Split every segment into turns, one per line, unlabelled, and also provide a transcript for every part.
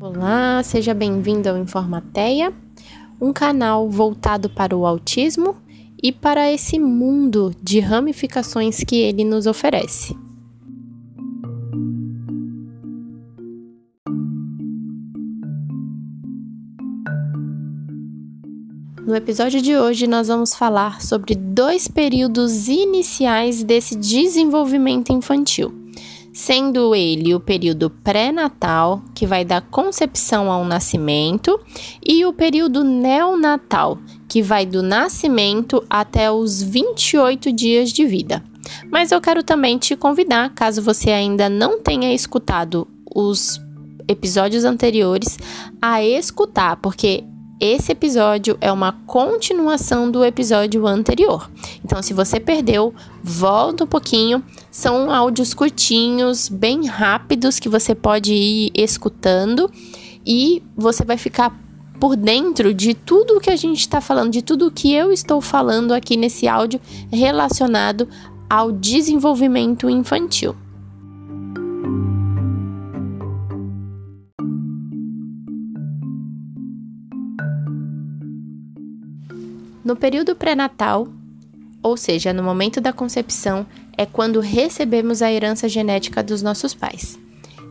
Olá, seja bem-vindo ao Informateia, um canal voltado para o autismo e para esse mundo de ramificações que ele nos oferece. No episódio de hoje, nós vamos falar sobre dois períodos iniciais desse desenvolvimento infantil, sendo ele o período pré-natal, que vai da concepção ao nascimento, e o período neonatal, que vai do nascimento até os 28 dias de vida. Mas eu quero também te convidar, caso você ainda não tenha escutado os episódios anteriores, a escutar, porque esse episódio é uma continuação do episódio anterior. Então, se você perdeu, volta um pouquinho. São áudios curtinhos, bem rápidos que você pode ir escutando e você vai ficar por dentro de tudo o que a gente está falando, de tudo o que eu estou falando aqui nesse áudio relacionado ao desenvolvimento infantil. No período pré-natal, ou seja, no momento da concepção, é quando recebemos a herança genética dos nossos pais.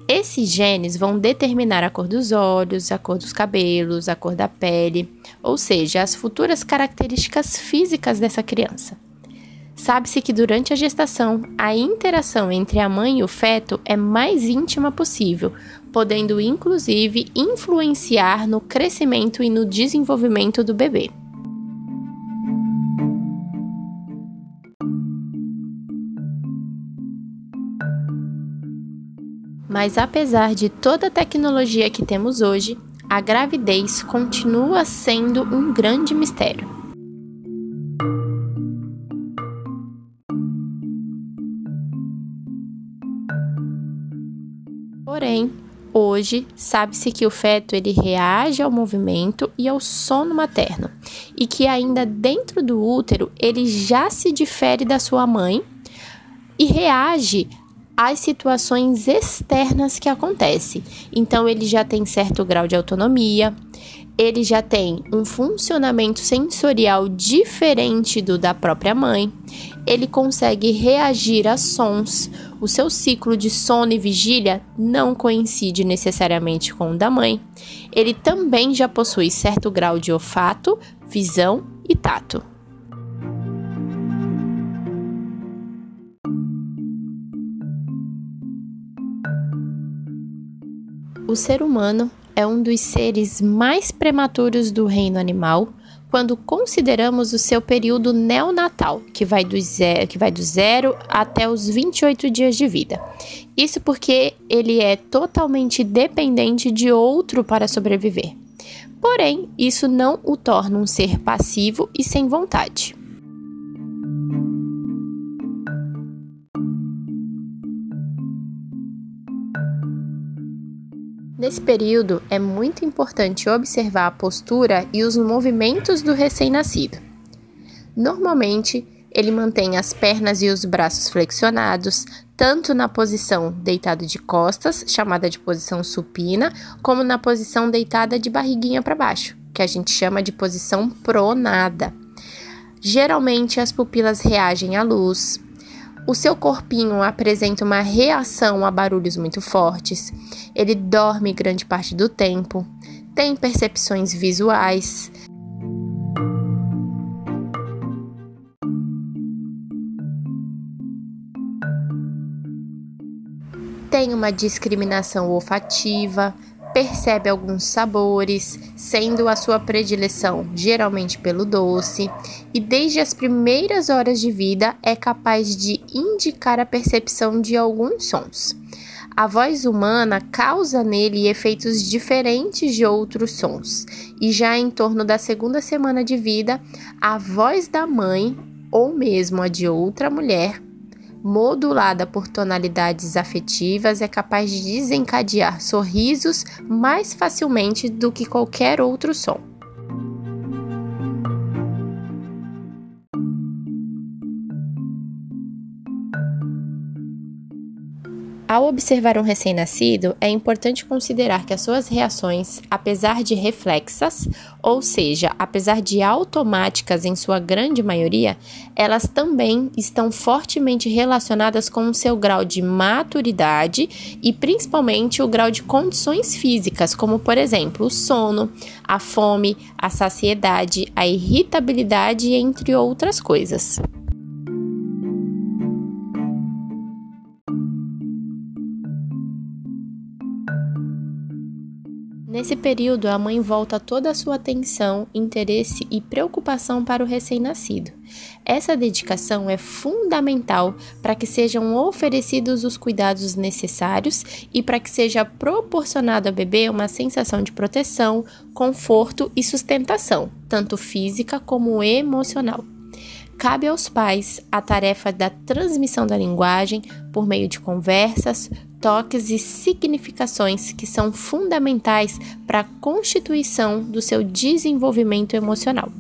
Esses genes vão determinar a cor dos olhos, a cor dos cabelos, a cor da pele, ou seja, as futuras características físicas dessa criança. Sabe-se que durante a gestação, a interação entre a mãe e o feto é mais íntima possível, podendo inclusive influenciar no crescimento e no desenvolvimento do bebê. Mas apesar de toda a tecnologia que temos hoje, a gravidez continua sendo um grande mistério. Porém, hoje sabe-se que o feto ele reage ao movimento e ao sono materno, e que ainda dentro do útero ele já se difere da sua mãe e reage às situações externas que acontecem. Então, ele já tem certo grau de autonomia, ele já tem um funcionamento sensorial diferente do da própria mãe, ele consegue reagir a sons, o seu ciclo de sono e vigília não coincide necessariamente com o da mãe, ele também já possui certo grau de olfato, visão e tato. O ser humano é um dos seres mais prematuros do reino animal quando consideramos o seu período neonatal, que vai do zero, que vai do zero até os 28 dias de vida. Isso porque ele é totalmente dependente de outro para sobreviver. Porém, isso não o torna um ser passivo e sem vontade. Nesse período, é muito importante observar a postura e os movimentos do recém-nascido. Normalmente, ele mantém as pernas e os braços flexionados, tanto na posição deitado de costas, chamada de posição supina, como na posição deitada de barriguinha para baixo, que a gente chama de posição pronada. Geralmente, as pupilas reagem à luz, o seu corpinho apresenta uma reação a barulhos muito fortes. Ele dorme grande parte do tempo, tem percepções visuais. Tem uma discriminação olfativa, percebe alguns sabores, sendo a sua predileção geralmente pelo doce, e desde as primeiras horas de vida é capaz de indicar a percepção de alguns sons. A voz humana causa nele efeitos diferentes de outros sons, e já em torno da segunda semana de vida, a voz da mãe ou mesmo a de outra mulher modulada por tonalidades afetivas, é capaz de desencadear sorrisos mais facilmente do que qualquer outro som. Ao observar um recém-nascido, é importante considerar que as suas reações, apesar de reflexas, ou seja, apesar de automáticas em sua grande maioria, elas também estão fortemente relacionadas com o seu grau de maturidade e principalmente o grau de condições físicas, como por exemplo o sono, a fome, a saciedade, a irritabilidade, entre outras coisas. Nesse período, a mãe volta toda a sua atenção, interesse e preocupação para o recém-nascido. Essa dedicação é fundamental para que sejam oferecidos os cuidados necessários e para que seja proporcionado ao bebê uma sensação de proteção, conforto e sustentação, tanto física como emocional. Cabe aos pais a tarefa da transmissão da linguagem por meio de conversas, toques e significações que são fundamentais para a constituição do seu desenvolvimento emocional.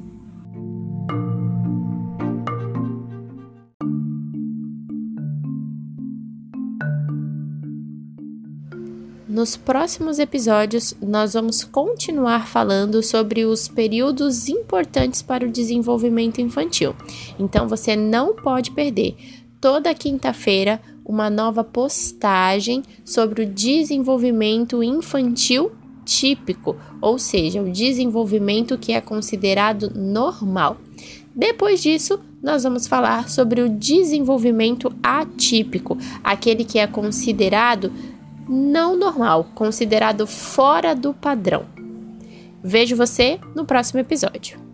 Nos próximos episódios, nós vamos continuar falando sobre os períodos importantes para o desenvolvimento infantil. Então você não pode perder. Toda quinta-feira, uma nova postagem sobre o desenvolvimento infantil típico, ou seja, o desenvolvimento que é considerado normal. Depois disso, nós vamos falar sobre o desenvolvimento atípico, aquele que é considerado não normal, considerado fora do padrão. Vejo você no próximo episódio.